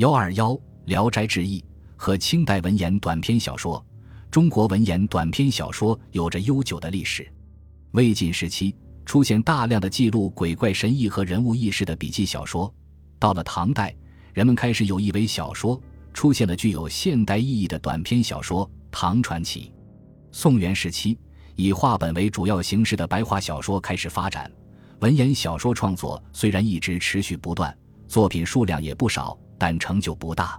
幺二幺《聊斋志异》和清代文言短篇小说。中国文言短篇小说有着悠久的历史。魏晋时期出现大量的记录鬼怪神异和人物轶事的笔记小说。到了唐代，人们开始有意为小说，出现了具有现代意义的短篇小说《唐传奇》。宋元时期，以话本为主要形式的白话小说开始发展。文言小说创作虽然一直持续不断，作品数量也不少。但成就不大。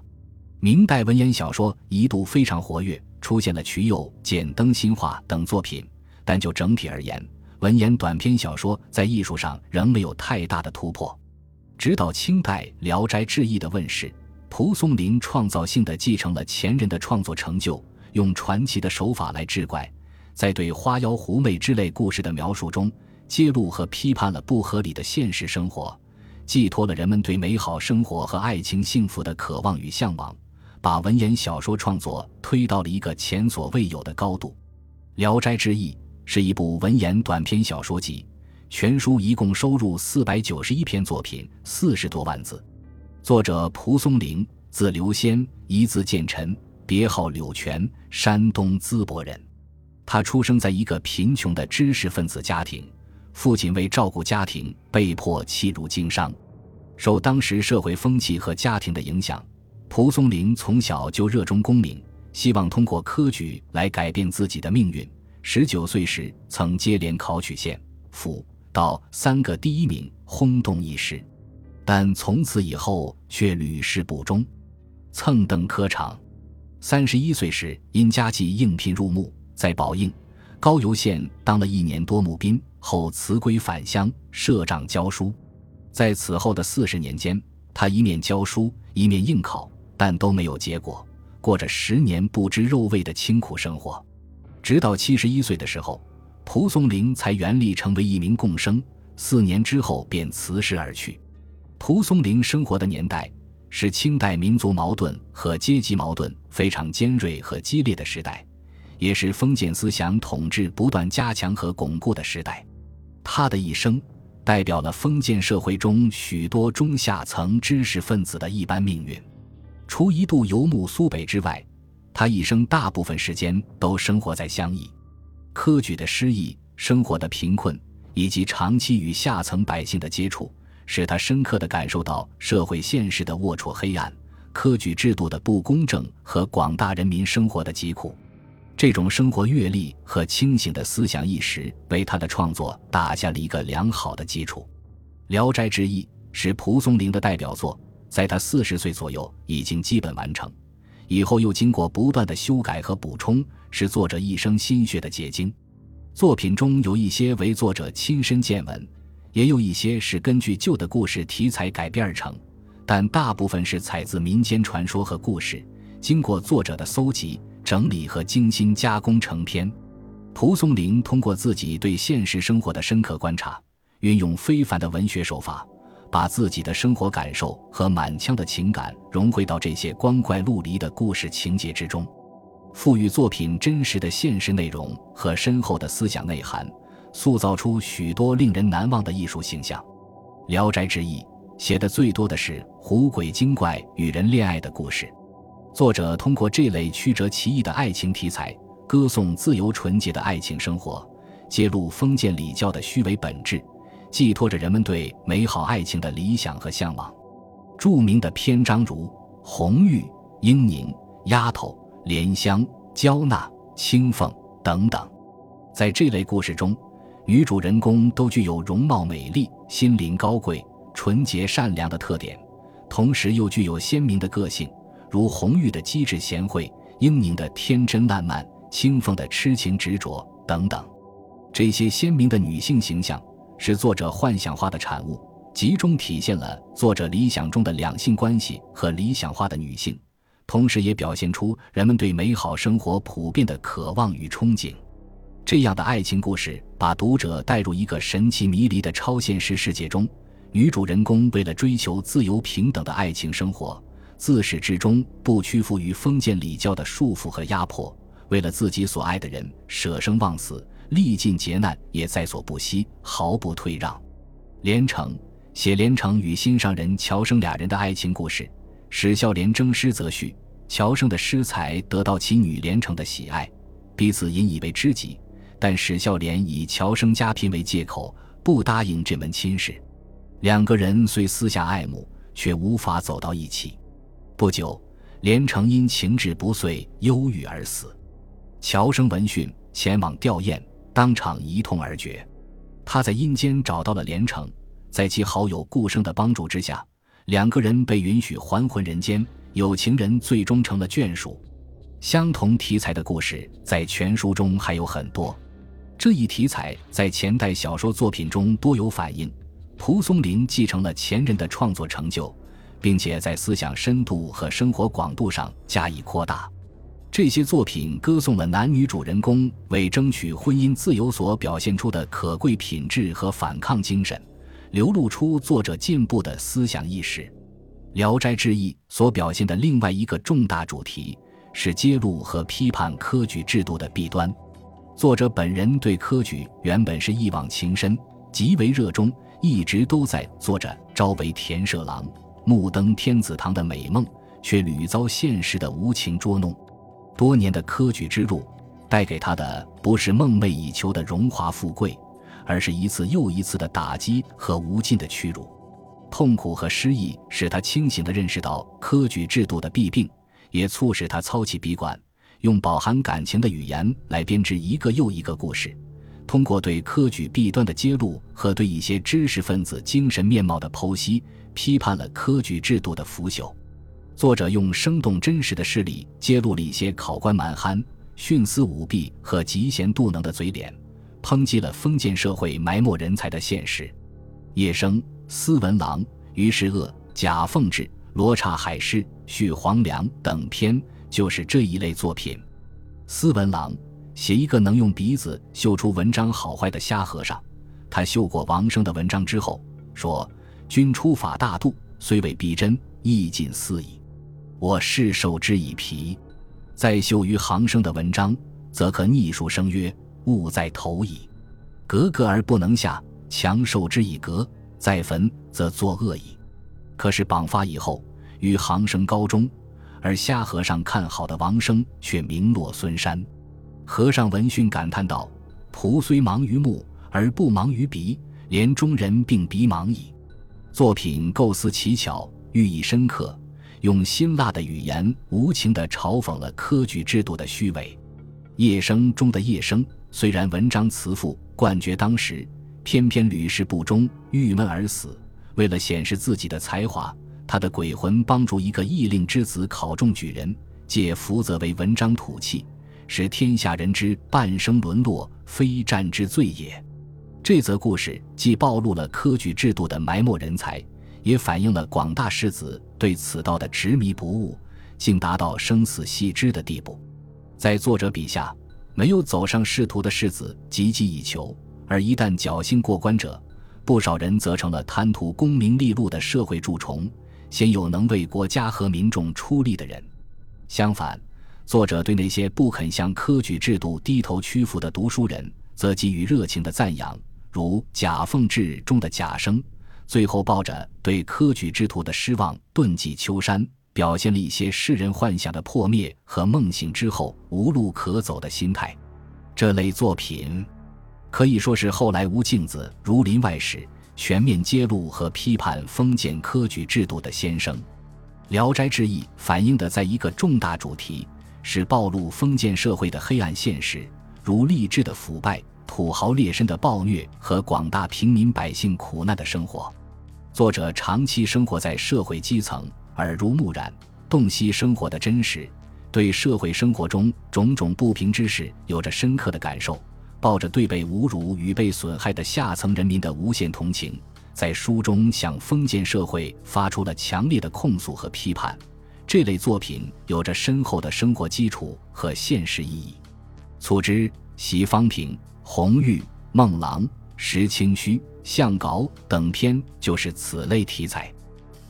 明代文言小说一度非常活跃，出现了瞿友、简灯新话等作品。但就整体而言，文言短篇小说在艺术上仍没有太大的突破。直到清代《聊斋志异》的问世，蒲松龄创造性的继承了前人的创作成就，用传奇的手法来治怪，在对花妖狐媚之类故事的描述中，揭露和批判了不合理的现实生活。寄托了人们对美好生活和爱情幸福的渴望与向往，把文言小说创作推到了一个前所未有的高度。《聊斋志异》是一部文言短篇小说集，全书一共收录四百九十一篇作品，四十多万字。作者蒲松龄，字留仙，一字建臣，别号柳泉，山东淄博人。他出生在一个贫穷的知识分子家庭。父亲为照顾家庭，被迫弃入经商。受当时社会风气和家庭的影响，蒲松龄从小就热衷功名，希望通过科举来改变自己的命运。十九岁时，曾接连考取县、府、到三个第一名，轰动一时。但从此以后却屡试不中，蹭登科场。三十一岁时，因家计应聘入幕，在宝应、高邮县当了一年多募兵。后辞归返乡，设帐教书。在此后的四十年间，他一面教书，一面应考，但都没有结果，过着十年不知肉味的清苦生活。直到七十一岁的时候，蒲松龄才圆立成为一名贡生。四年之后便辞世而去。蒲松龄生活的年代是清代民族矛盾和阶级矛盾非常尖锐和激烈的时代，也是封建思想统治不断加强和巩固的时代。他的一生，代表了封建社会中许多中下层知识分子的一般命运。除一度游牧苏北之外，他一生大部分时间都生活在乡邑。科举的失意、生活的贫困，以及长期与下层百姓的接触，使他深刻地感受到社会现实的龌龊黑暗、科举制度的不公正和广大人民生活的疾苦。这种生活阅历和清醒的思想意识，为他的创作打下了一个良好的基础。《聊斋志异》是蒲松龄的代表作，在他四十岁左右已经基本完成，以后又经过不断的修改和补充，是作者一生心血的结晶。作品中有一些为作者亲身见闻，也有一些是根据旧的故事题材改编而成，但大部分是采自民间传说和故事，经过作者的搜集。整理和精心加工成篇。蒲松龄通过自己对现实生活的深刻观察，运用非凡的文学手法，把自己的生活感受和满腔的情感融汇到这些光怪陆离的故事情节之中，赋予作品真实的现实内容和深厚的思想内涵，塑造出许多令人难忘的艺术形象。《聊斋志异》写的最多的是狐鬼精怪与人恋爱的故事。作者通过这类曲折奇异的爱情题材，歌颂自由纯洁的爱情生活，揭露封建礼教的虚伪本质，寄托着人们对美好爱情的理想和向往。著名的篇章如红玉、英宁、丫头、莲香、娇娜、青凤等等，在这类故事中，女主人公都具有容貌美丽、心灵高贵、纯洁善良的特点，同时又具有鲜明的个性。如红玉的机智贤惠，英宁的天真烂漫，清凤的痴情执着等等，这些鲜明的女性形象是作者幻想化的产物，集中体现了作者理想中的两性关系和理想化的女性，同时也表现出人们对美好生活普遍的渴望与憧憬。这样的爱情故事把读者带入一个神奇迷离的超现实世界中，女主人公为了追求自由平等的爱情生活。自始至终不屈服于封建礼教的束缚和压迫，为了自己所爱的人舍生忘死，历尽劫难也在所不惜，毫不退让。连城写连城与心上人乔生俩人的爱情故事，史孝廉征诗则序，乔生的诗才得到其女连城的喜爱，彼此引以为知己。但史孝廉以乔生家贫为借口，不答应这门亲事。两个人虽私下爱慕，却无法走到一起。不久，连城因情志不遂，忧郁而死。乔生闻讯前往吊唁，当场一痛而绝。他在阴间找到了连城，在其好友顾生的帮助之下，两个人被允许还魂人间，有情人最终成了眷属。相同题材的故事在全书中还有很多。这一题材在前代小说作品中多有反映。蒲松龄继承了前人的创作成就，并且在思想深度和生活广度上加以扩大。这些作品歌颂了男女主人公为争取婚姻自由所表现出的可贵品质和反抗精神，流露出作者进步的思想意识。《聊斋志异》所表现的另外一个重大主题是揭露和批判科举制度的弊端。作者本人对科举原本是一往情深，极为热衷，一直都在做着朝为田舍郎、目登天子堂的美梦，却屡遭现实的无情捉弄。多年的科举之路，带给他的不是梦寐以求的荣华富贵，而是一次又一次的打击和无尽的屈辱。痛苦和失意使他清醒地认识到科举制度的弊病，也促使他操起笔管。用饱含感情的语言来编织一个又一个故事，通过对科举弊端的揭露和对一些知识分子精神面貌的剖析，批判了科举制度的腐朽。作者用生动真实的事例揭露了一些考官蛮憨、徇私舞弊和嫉贤妒能的嘴脸，抨击了封建社会埋没人才的现实。叶生、司文郎、于世鄂、贾凤志、罗刹海市、续黄粱等篇。就是这一类作品，斯文郎写一个能用鼻子嗅出文章好坏的瞎和尚。他嗅过王生的文章之后，说：“君出法大度，虽未逼真，意尽思矣。我是受之以皮。再嗅于行生的文章，则可逆数生曰：‘物在头矣。’格格而不能下，强受之以格，在焚则作恶矣。可是榜发以后，与行生高中。”而瞎和尚看好的王生却名落孙山。和尚闻讯感叹道：“仆虽忙于目，而不忙于鼻，连中人并鼻忙矣。”作品构思奇巧，寓意深刻，用辛辣的语言无情地嘲讽了科举制度的虚伪。夜生中的夜生虽然文章辞赋冠绝当时，偏偏屡试不中，郁闷而死。为了显示自己的才华。他的鬼魂帮助一个异令之子考中举人，借福泽为文章吐气，使天下人知半生沦落非战之罪也。这则故事既暴露了科举制度的埋没人才，也反映了广大士子对此道的执迷不悟，竟达到生死系之的地步。在作者笔下，没有走上仕途的士子汲汲以求，而一旦侥幸过关者，不少人则成了贪图功名利禄的社会蛀虫。鲜有能为国家和民众出力的人。相反，作者对那些不肯向科举制度低头屈服的读书人，则给予热情的赞扬。如《贾凤志》中的贾生，最后抱着对科举制度的失望遁迹秋山，表现了一些世人幻想的破灭和梦醒之后无路可走的心态。这类作品可以说是后来吴敬梓《儒林外史》。全面揭露和批判封建科举制度的先声，《聊斋志异》反映的在一个重大主题是暴露封建社会的黑暗现实，如吏治的腐败、土豪劣绅的暴虐和广大平民百姓苦难的生活。作者长期生活在社会基层，耳濡目染，洞悉生活的真实，对社会生活中种种不平之事有着深刻的感受。抱着对被侮辱与被损害的下层人民的无限同情，在书中向封建社会发出了强烈的控诉和批判。这类作品有着深厚的生活基础和现实意义。促之、席方平、红玉、孟郎、石清虚、相稿等篇就是此类题材。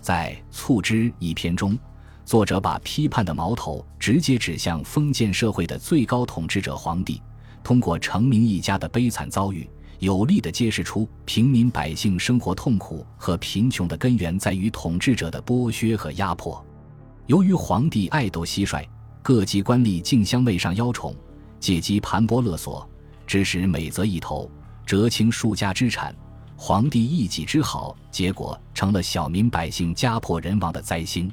在促织一篇中，作者把批判的矛头直接指向封建社会的最高统治者皇帝。通过成名一家的悲惨遭遇，有力地揭示出平民百姓生活痛苦和贫穷的根源在于统治者的剥削和压迫。由于皇帝爱斗蟋蟀，各级官吏竞相位上邀宠，借机盘剥勒索，致使每择一头，折清数家之产。皇帝一己之好，结果成了小民百姓家破人亡的灾星。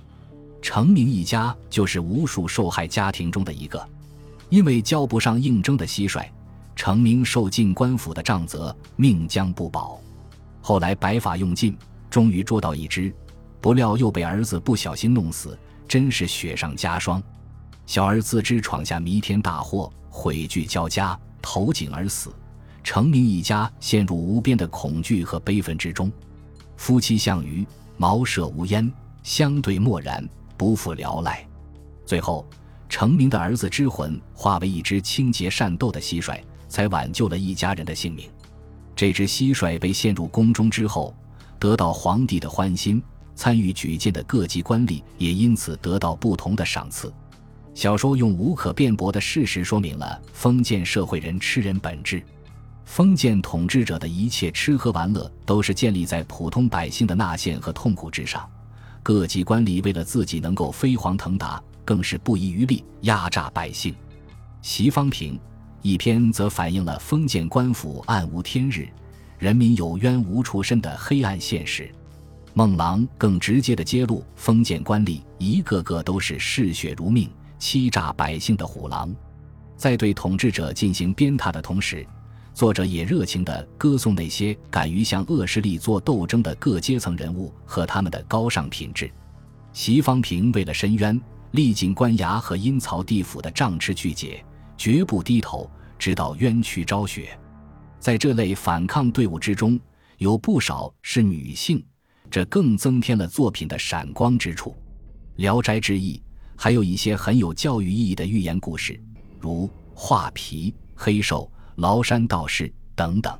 成名一家就是无数受害家庭中的一个，因为交不上应征的蟋蟀，成名受尽官府的杖责，命将不保。后来白发用尽，终于捉到一只，不料又被儿子不小心弄死，真是雪上加霜。小儿自知闯下弥天大祸，悔惧交加，投井而死。程明一家陷入无边的恐惧和悲愤之中，夫妻相与，茅舍无烟，相对默然，不复聊赖。最后，程明的儿子之魂化为一只清洁善斗的蟋蟀，才挽救了一家人的性命。这只蟋蟀被献入宫中之后，得到皇帝的欢心，参与举荐的各级官吏也因此得到不同的赏赐。小说用无可辩驳的事实说明了封建社会人吃人本质。封建统治者的一切吃喝玩乐都是建立在普通百姓的纳谏和痛苦之上，各级官吏为了自己能够飞黄腾达，更是不遗余力压榨百姓。席方平一篇则反映了封建官府暗无天日、人民有冤无处伸的黑暗现实。孟郎更直接地揭露封建官吏一个个都是嗜血如命、欺诈百姓的虎狼，在对统治者进行鞭挞的同时。作者也热情地歌颂那些敢于向恶势力做斗争的各阶层人物和他们的高尚品质。席方平为了申冤，历尽官衙和阴曹地府的杖笞巨解，绝不低头，直到冤屈昭雪。在这类反抗队伍之中，有不少是女性，这更增添了作品的闪光之处。《聊斋志异》还有一些很有教育意义的寓言故事，如画皮、黑兽。崂山道士等等，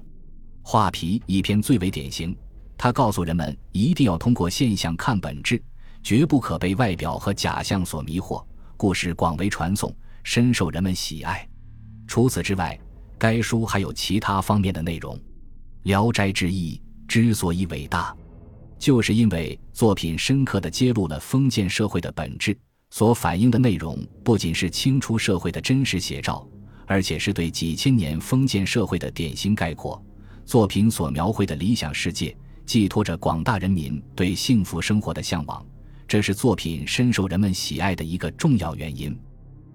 画皮一篇最为典型。它告诉人们，一定要通过现象看本质，绝不可被外表和假象所迷惑。故事广为传颂，深受人们喜爱。除此之外，该书还有其他方面的内容。《聊斋志异》之所以伟大，就是因为作品深刻地揭露了封建社会的本质，所反映的内容不仅是清初社会的真实写照。而且是对几千年封建社会的典型概括。作品所描绘的理想世界，寄托着广大人民对幸福生活的向往，这是作品深受人们喜爱的一个重要原因。《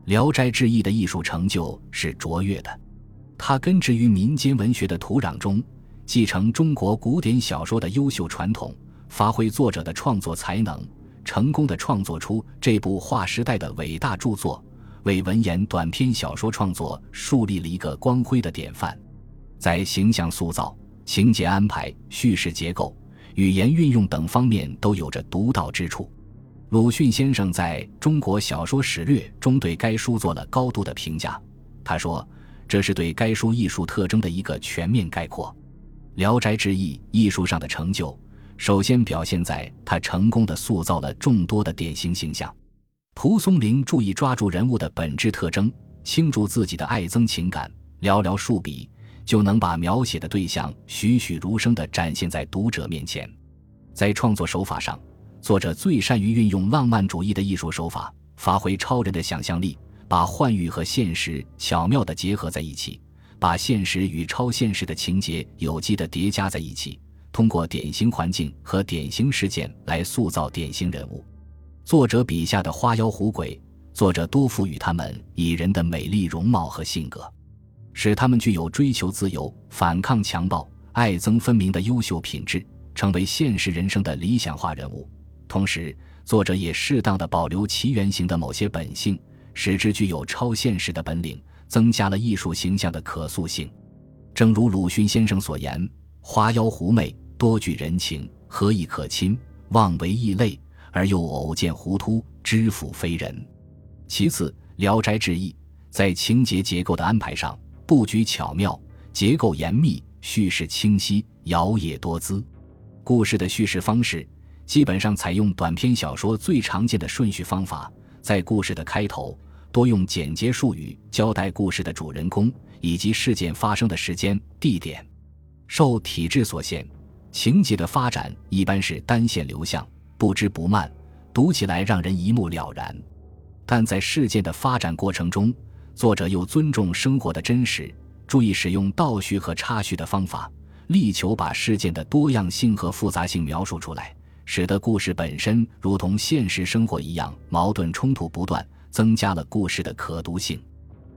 聊斋志异》的艺术成就是卓越的，它根植于民间文学的土壤中，继承中国古典小说的优秀传统，发挥作者的创作才能，成功的创作出这部划时代的伟大著作。为文言短篇小说创作树立了一个光辉的典范，在形象塑造、情节安排、叙事结构、语言运用等方面都有着独到之处。鲁迅先生在中国小说史略中对该书做了高度的评价，他说：“这是对该书艺术特征的一个全面概括。”《聊斋志异》艺术上的成就，首先表现在他成功的塑造了众多的典型形象。蒲松龄注意抓住人物的本质特征，倾注自己的爱憎情感，寥寥数笔就能把描写的对象栩栩如生地展现在读者面前。在创作手法上，作者最善于运用浪漫主义的艺术手法，发挥超人的想象力，把幻欲和现实巧妙地结合在一起，把现实与超现实的情节有机地叠加在一起，通过典型环境和典型事件来塑造典型人物。作者笔下的花妖狐鬼，作者多赋予他们以人的美丽容貌和性格，使他们具有追求自由、反抗强暴、爱憎分明的优秀品质，成为现实人生的理想化人物。同时，作者也适当的保留其原型的某些本性，使之具有超现实的本领，增加了艺术形象的可塑性。正如鲁迅先生所言：“花妖狐媚，多具人情，何以可亲？妄为异类。”而又偶见糊涂，知府非人。其次，《聊斋志异》在情节结构的安排上，布局巧妙，结构严密，叙事清晰，摇曳多姿。故事的叙事方式基本上采用短篇小说最常见的顺序方法，在故事的开头多用简洁术语交代故事的主人公以及事件发生的时间、地点。受体制所限，情节的发展一般是单线流向。不知不慢，读起来让人一目了然。但在事件的发展过程中，作者又尊重生活的真实，注意使用倒叙和插叙的方法，力求把事件的多样性和复杂性描述出来，使得故事本身如同现实生活一样矛盾冲突不断，增加了故事的可读性。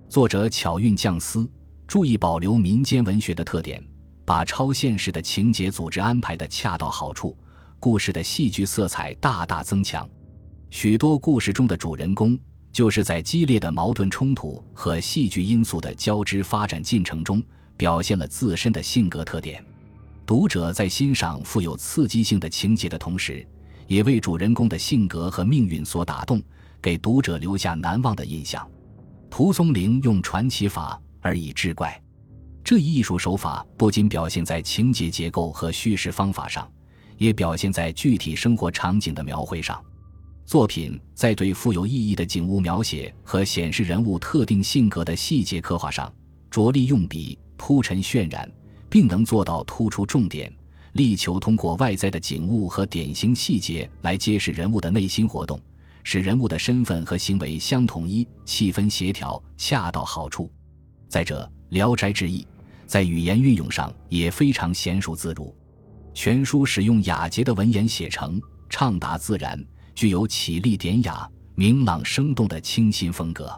作者巧运匠思，注意保留民间文学的特点，把超现实的情节组织安排的恰到好处，故事的戏剧色彩大大增强。许多故事中的主人公，就是在激烈的矛盾冲突和戏剧因素的交织发展进程中，表现了自身的性格特点。读者在欣赏富有刺激性的情节的同时，也为主人公的性格和命运所打动，给读者留下难忘的印象。蒲松龄用传奇法而以志怪，这一艺术手法不仅表现在情节结构和叙事方法上，也表现在具体生活场景的描绘上。作品在对富有意义的景物描写和显示人物特定性格的细节刻画上，着力用笔铺陈渲染，并能做到突出重点，力求通过外在的景物和典型细节来揭示人物的内心活动，使人物的身份和行为相统一，气氛协调，恰到好处。再者，《聊斋志异》在语言运用上也非常娴熟自如，全书使用雅洁的文言写成，畅达自然。具有绮丽典雅、明朗生动的清新风格，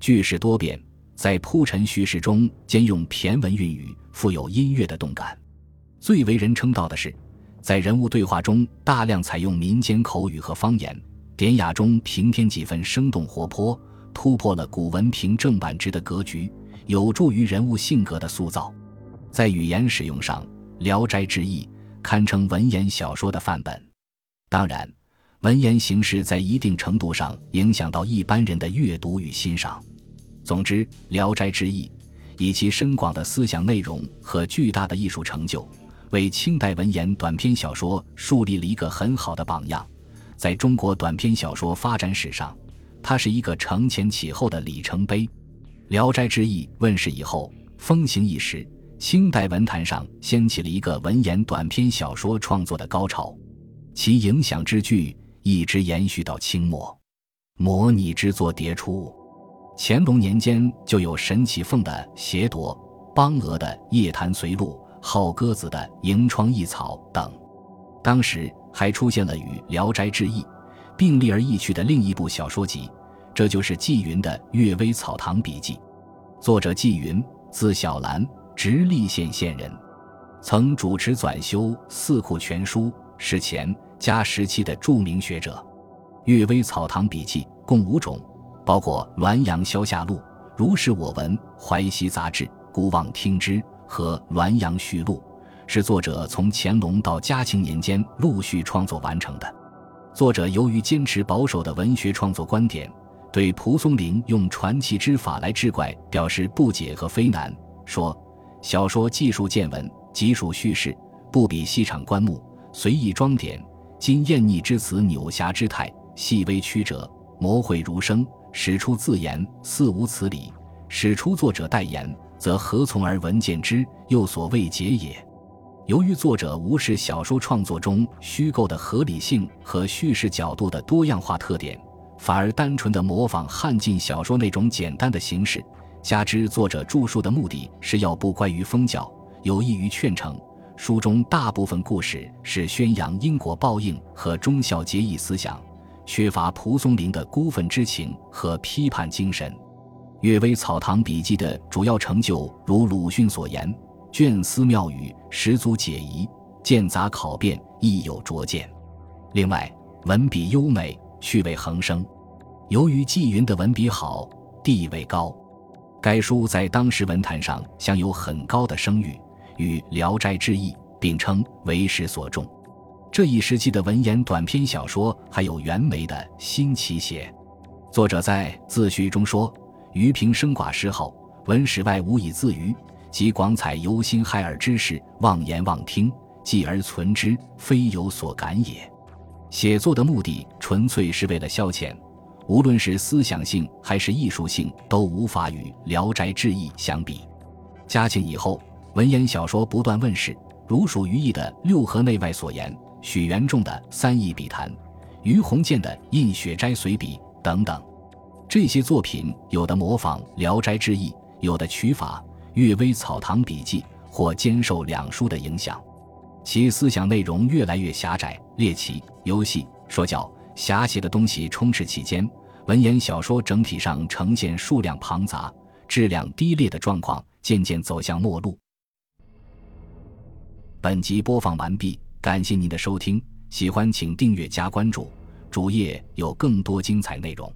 句式多变，在铺陈叙事中兼用骈文韵语，富有音乐的动感。最为人称道的是，在人物对话中大量采用民间口语和方言，典雅中平添几分生动活泼，突破了古文凭正板之的格局，有助于人物性格的塑造。在语言使用上，《聊斋志异》堪称文言小说的范本。当然。文言形式在一定程度上影响到一般人的阅读与欣赏。总之，《聊斋志异》以其深广的思想内容和巨大的艺术成就，为清代文言短篇小说树立了一个很好的榜样。在中国短篇小说发展史上，它是一个承前启后的里程碑。《聊斋志异》问世以后，风行一时，清代文坛上掀起了一个文言短篇小说创作的高潮，其影响之巨。一直延续到清末，模拟之作迭出。乾隆年间就有沈启凤的《邪夺》，邦娥的《夜谈随录》，浩鸽子的《迎窗异草》等。当时还出现了与《聊斋志异》并立而异曲的另一部小说集，这就是纪云的《阅微草堂笔记》。作者纪云，字小兰，直隶县县人，曾主持纂修《四库全书》，是前。加时期的著名学者，《阅微草堂笔记》共五种，包括《滦阳消夏录》《如是我闻》《淮西杂志》《孤望听之》和《滦阳序录》，是作者从乾隆到嘉庆年间陆续创作完成的。作者由于坚持保守的文学创作观点，对蒲松龄用传奇之法来治怪表示不解和非难，说：“小说技术见闻，极属叙事，不比戏场观目，随意装点。”今艳逆之词，扭侠之态，细微曲折，模绘如生，使出自言，似无此理；使出作者代言，则何从而闻见之？又所未解也。由于作者无视小说创作中虚构的合理性和叙事角度的多样化特点，反而单纯的模仿汉晋小说那种简单的形式，加之作者著述的目的是要不乖于封教，有益于劝诚。书中大部分故事是宣扬因果报应和忠孝节义思想，缺乏蒲松龄的孤愤之情和批判精神。《阅微草堂笔记》的主要成就如鲁迅所言：“卷思妙语，十足解疑；见杂考辨，亦有拙见。”另外，文笔优美，趣味横生。由于纪云的文笔好，地位高，该书在当时文坛上享有很高的声誉。与《聊斋志异》并称为时所重。这一时期的文言短篇小说还有袁枚的《新奇写》。作者在自序中说：“余平生寡嗜好，文史外无以自娱，及广采由心骇耳之事，妄言妄听，继而存之，非有所感也。”写作的目的纯粹是为了消遣，无论是思想性还是艺术性，都无法与《聊斋志异》相比。嘉庆以后。文言小说不断问世，如属于意的六合内外所言，许元仲的《三义笔谈》，于鸿渐的《印雪斋随笔》等等。这些作品有的模仿《聊斋志异》，有的取法《阅微草堂笔记》或兼受两书的影响，其思想内容越来越狭窄，猎奇、游戏、说教、狭邪的东西充斥其间，文言小说整体上呈现数量庞杂、质量低劣的状况，渐渐走向末路。本集播放完毕，感谢您的收听，喜欢请订阅加关注，主页有更多精彩内容。